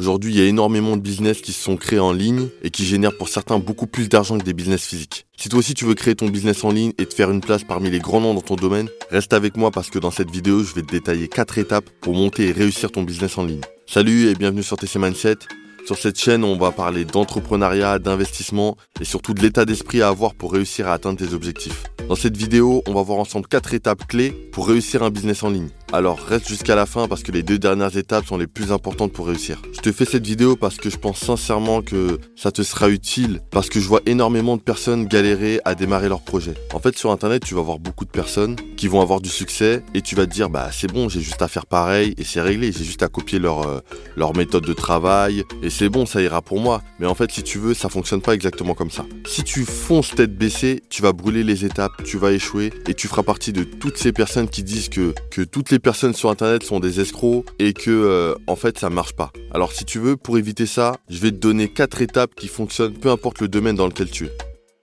Aujourd'hui, il y a énormément de business qui se sont créés en ligne et qui génèrent pour certains beaucoup plus d'argent que des business physiques. Si toi aussi tu veux créer ton business en ligne et te faire une place parmi les grands noms dans ton domaine, reste avec moi parce que dans cette vidéo, je vais te détailler 4 étapes pour monter et réussir ton business en ligne. Salut et bienvenue sur TC Mindset. Sur cette chaîne, on va parler d'entrepreneuriat, d'investissement et surtout de l'état d'esprit à avoir pour réussir à atteindre tes objectifs. Dans cette vidéo, on va voir ensemble 4 étapes clés pour réussir un business en ligne. Alors reste jusqu'à la fin parce que les deux dernières étapes sont les plus importantes pour réussir. Je te fais cette vidéo parce que je pense sincèrement que ça te sera utile parce que je vois énormément de personnes galérer à démarrer leur projet. En fait sur internet tu vas voir beaucoup de personnes qui vont avoir du succès et tu vas te dire bah c'est bon j'ai juste à faire pareil et c'est réglé, j'ai juste à copier leur, euh, leur méthode de travail et c'est bon ça ira pour moi. Mais en fait si tu veux ça fonctionne pas exactement comme ça. Si tu fonces tête baissée tu vas brûler les étapes, tu vas échouer et tu feras partie de toutes ces personnes qui disent que, que toutes les personnes sur internet sont des escrocs et que euh, en fait ça marche pas. Alors si tu veux, pour éviter ça, je vais te donner quatre étapes qui fonctionnent peu importe le domaine dans lequel tu es.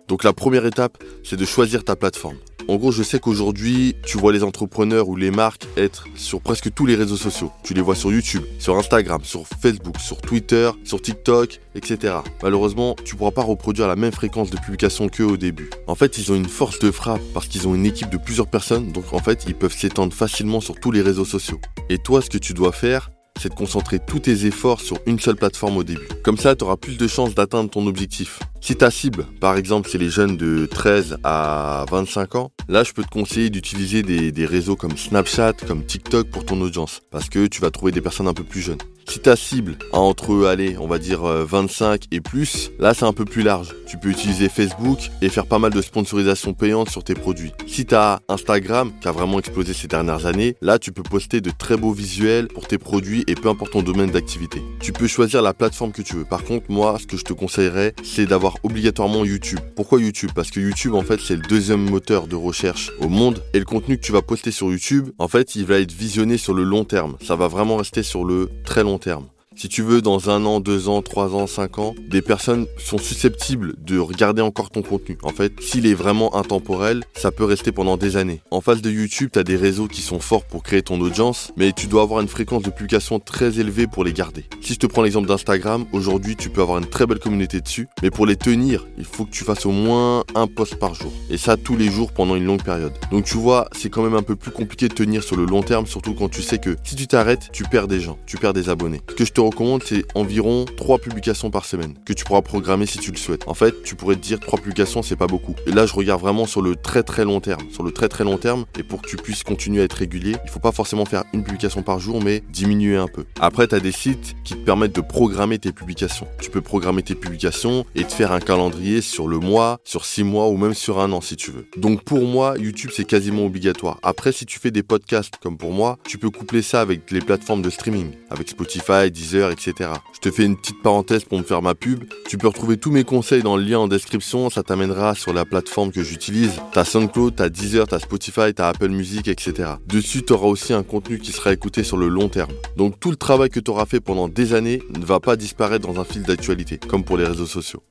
Donc la première étape, c'est de choisir ta plateforme. En gros, je sais qu'aujourd'hui, tu vois les entrepreneurs ou les marques être sur presque tous les réseaux sociaux. Tu les vois sur YouTube, sur Instagram, sur Facebook, sur Twitter, sur TikTok, etc. Malheureusement, tu pourras pas reproduire la même fréquence de publication qu'eux au début. En fait, ils ont une force de frappe parce qu'ils ont une équipe de plusieurs personnes, donc en fait, ils peuvent s'étendre facilement sur tous les réseaux sociaux. Et toi, ce que tu dois faire, c'est de concentrer tous tes efforts sur une seule plateforme au début. Comme ça, tu auras plus de chances d'atteindre ton objectif. Si ta cible, par exemple, c'est les jeunes de 13 à 25 ans, là, je peux te conseiller d'utiliser des, des, réseaux comme Snapchat, comme TikTok pour ton audience, parce que tu vas trouver des personnes un peu plus jeunes. Si ta cible a entre, allez, on va dire 25 euh, et plus, là, c'est un peu plus large. Tu peux utiliser Facebook et faire pas mal de sponsorisation payante sur tes produits. Si tu as Instagram, qui a vraiment explosé ces dernières années, là, tu peux poster de très beaux visuels pour tes produits et peu importe ton domaine d'activité. Tu peux choisir la plateforme que tu veux. Par contre, moi, ce que je te conseillerais, c'est d'avoir obligatoirement YouTube. Pourquoi YouTube? Parce que YouTube, en fait, c'est le deuxième moteur de recherche au monde. Et le contenu que tu vas poster sur YouTube, en fait, il va être visionné sur le long terme. Ça va vraiment rester sur le très long terme si tu veux, dans un an, deux ans, trois ans, cinq ans, des personnes sont susceptibles de regarder encore ton contenu. En fait, s'il est vraiment intemporel, ça peut rester pendant des années. En face de YouTube, tu as des réseaux qui sont forts pour créer ton audience, mais tu dois avoir une fréquence de publication très élevée pour les garder. Si je te prends l'exemple d'Instagram, aujourd'hui, tu peux avoir une très belle communauté dessus, mais pour les tenir, il faut que tu fasses au moins un post par jour. Et ça, tous les jours pendant une longue période. Donc tu vois, c'est quand même un peu plus compliqué de tenir sur le long terme, surtout quand tu sais que si tu t'arrêtes, tu perds des gens, tu perds des abonnés. Ce que je te recommande, c'est environ 3 publications par semaine que tu pourras programmer si tu le souhaites. En fait, tu pourrais te dire 3 publications, c'est pas beaucoup. Et là, je regarde vraiment sur le très très long terme. Sur le très très long terme, et pour que tu puisses continuer à être régulier, il faut pas forcément faire une publication par jour, mais diminuer un peu. Après, tu as des sites qui te permettent de programmer tes publications. Tu peux programmer tes publications et te faire un calendrier sur le mois, sur 6 mois ou même sur un an si tu veux. Donc pour moi, YouTube, c'est quasiment obligatoire. Après, si tu fais des podcasts comme pour moi, tu peux coupler ça avec les plateformes de streaming, avec Spotify, Deezer, etc. Je te fais une petite parenthèse pour me faire ma pub. Tu peux retrouver tous mes conseils dans le lien en description. Ça t'amènera sur la plateforme que j'utilise. T'as SoundCloud, t'as Deezer, t'as Spotify, t'as Apple Music, etc. Dessus, tu auras aussi un contenu qui sera écouté sur le long terme. Donc tout le travail que tu auras fait pendant des années ne va pas disparaître dans un fil d'actualité, comme pour les réseaux sociaux.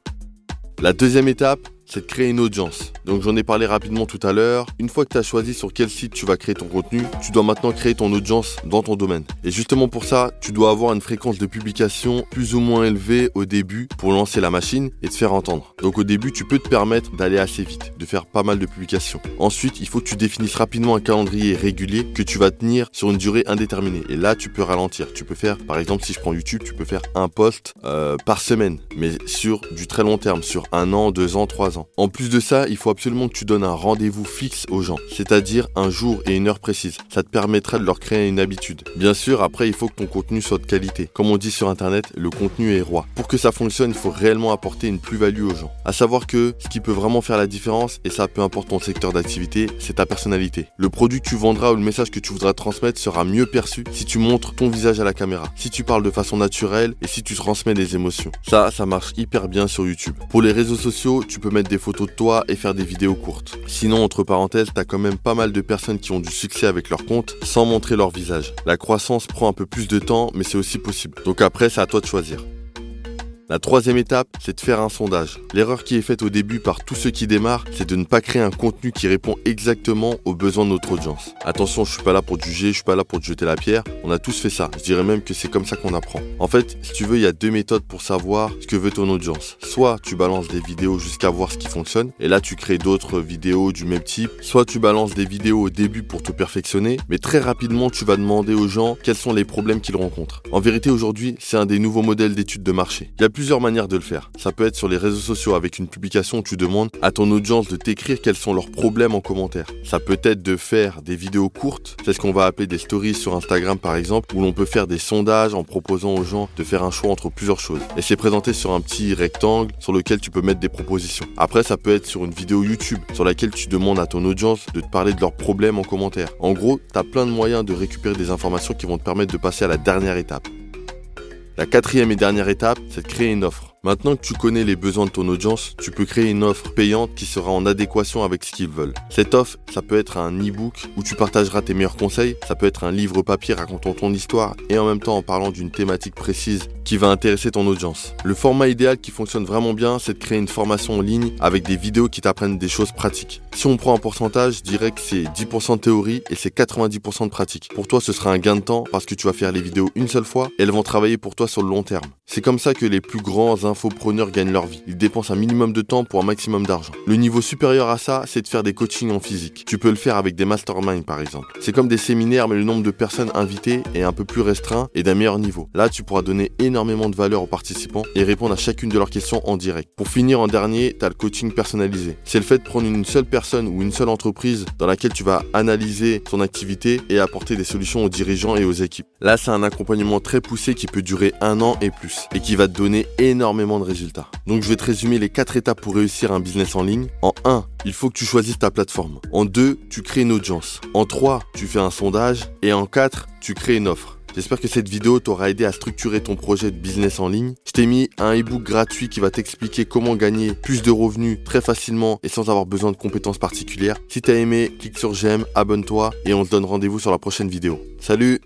La deuxième étape, c'est de créer une audience. Donc j'en ai parlé rapidement tout à l'heure. Une fois que tu as choisi sur quel site tu vas créer ton contenu, tu dois maintenant créer ton audience dans ton domaine. Et justement pour ça, tu dois avoir une fréquence de publication plus ou moins élevée au début pour lancer la machine et te faire entendre. Donc au début, tu peux te permettre d'aller assez vite, de faire pas mal de publications. Ensuite, il faut que tu définisses rapidement un calendrier régulier que tu vas tenir sur une durée indéterminée. Et là, tu peux ralentir. Tu peux faire, par exemple, si je prends YouTube, tu peux faire un post euh, par semaine, mais sur du très long terme, sur un an, deux ans, trois ans. En plus de ça, il faut absolument que tu donnes un rendez-vous fixe aux gens, c'est-à-dire un jour et une heure précise. Ça te permettra de leur créer une habitude. Bien sûr, après, il faut que ton contenu soit de qualité. Comme on dit sur Internet, le contenu est roi. Pour que ça fonctionne, il faut réellement apporter une plus-value aux gens. À savoir que ce qui peut vraiment faire la différence, et ça peu importe ton secteur d'activité, c'est ta personnalité. Le produit que tu vendras ou le message que tu voudras transmettre sera mieux perçu si tu montres ton visage à la caméra, si tu parles de façon naturelle et si tu transmets des émotions. Ça, ça marche hyper bien sur YouTube. Pour les réseaux sociaux, tu peux mettre des photos de toi et faire des vidéos courtes. Sinon, entre parenthèses, t'as quand même pas mal de personnes qui ont du succès avec leur compte sans montrer leur visage. La croissance prend un peu plus de temps, mais c'est aussi possible. Donc après, c'est à toi de choisir. La troisième étape, c'est de faire un sondage. L'erreur qui est faite au début par tous ceux qui démarrent, c'est de ne pas créer un contenu qui répond exactement aux besoins de notre audience. Attention, je suis pas là pour juger, je suis pas là pour te jeter la pierre. On a tous fait ça. Je dirais même que c'est comme ça qu'on apprend. En fait, si tu veux, il y a deux méthodes pour savoir ce que veut ton audience. Soit tu balances des vidéos jusqu'à voir ce qui fonctionne, et là tu crées d'autres vidéos du même type. Soit tu balances des vidéos au début pour te perfectionner, mais très rapidement tu vas demander aux gens quels sont les problèmes qu'ils rencontrent. En vérité, aujourd'hui, c'est un des nouveaux modèles d'études de marché. Plusieurs manières de le faire. Ça peut être sur les réseaux sociaux avec une publication où tu demandes à ton audience de t'écrire quels sont leurs problèmes en commentaire. Ça peut être de faire des vidéos courtes, c'est ce qu'on va appeler des stories sur Instagram par exemple, où l'on peut faire des sondages en proposant aux gens de faire un choix entre plusieurs choses. Et c'est présenté sur un petit rectangle sur lequel tu peux mettre des propositions. Après, ça peut être sur une vidéo YouTube sur laquelle tu demandes à ton audience de te parler de leurs problèmes en commentaire. En gros, tu as plein de moyens de récupérer des informations qui vont te permettre de passer à la dernière étape. La quatrième et dernière étape, c'est de créer une offre. Maintenant que tu connais les besoins de ton audience, tu peux créer une offre payante qui sera en adéquation avec ce qu'ils veulent. Cette offre, ça peut être un e-book où tu partageras tes meilleurs conseils, ça peut être un livre papier racontant ton histoire et en même temps en parlant d'une thématique précise qui va intéresser ton audience. Le format idéal qui fonctionne vraiment bien, c'est de créer une formation en ligne avec des vidéos qui t'apprennent des choses pratiques. Si on prend un pourcentage, je dirais que c'est 10% de théorie et c'est 90% de pratique. Pour toi, ce sera un gain de temps parce que tu vas faire les vidéos une seule fois et elles vont travailler pour toi sur le long terme. C'est comme ça que les plus grands infopreneurs gagnent leur vie. Ils dépensent un minimum de temps pour un maximum d'argent. Le niveau supérieur à ça, c'est de faire des coachings en physique. Tu peux le faire avec des masterminds par exemple. C'est comme des séminaires mais le nombre de personnes invitées est un peu plus restreint et d'un meilleur niveau. Là, tu pourras donner énormément de valeur aux participants et répondre à chacune de leurs questions en direct. Pour finir en dernier, tu as le coaching personnalisé. C'est le fait de prendre une seule personne ou une seule entreprise dans laquelle tu vas analyser son activité et apporter des solutions aux dirigeants et aux équipes. Là, c'est un accompagnement très poussé qui peut durer un an et plus et qui va te donner de résultats. Donc je vais te résumer les 4 étapes pour réussir un business en ligne. En 1, il faut que tu choisisses ta plateforme. En 2, tu crées une audience. En 3, tu fais un sondage. Et en 4, tu crées une offre. J'espère que cette vidéo t'aura aidé à structurer ton projet de business en ligne. Je t'ai mis un ebook gratuit qui va t'expliquer comment gagner plus de revenus très facilement et sans avoir besoin de compétences particulières. Si t'as aimé, clique sur j'aime, abonne-toi et on se donne rendez-vous sur la prochaine vidéo. Salut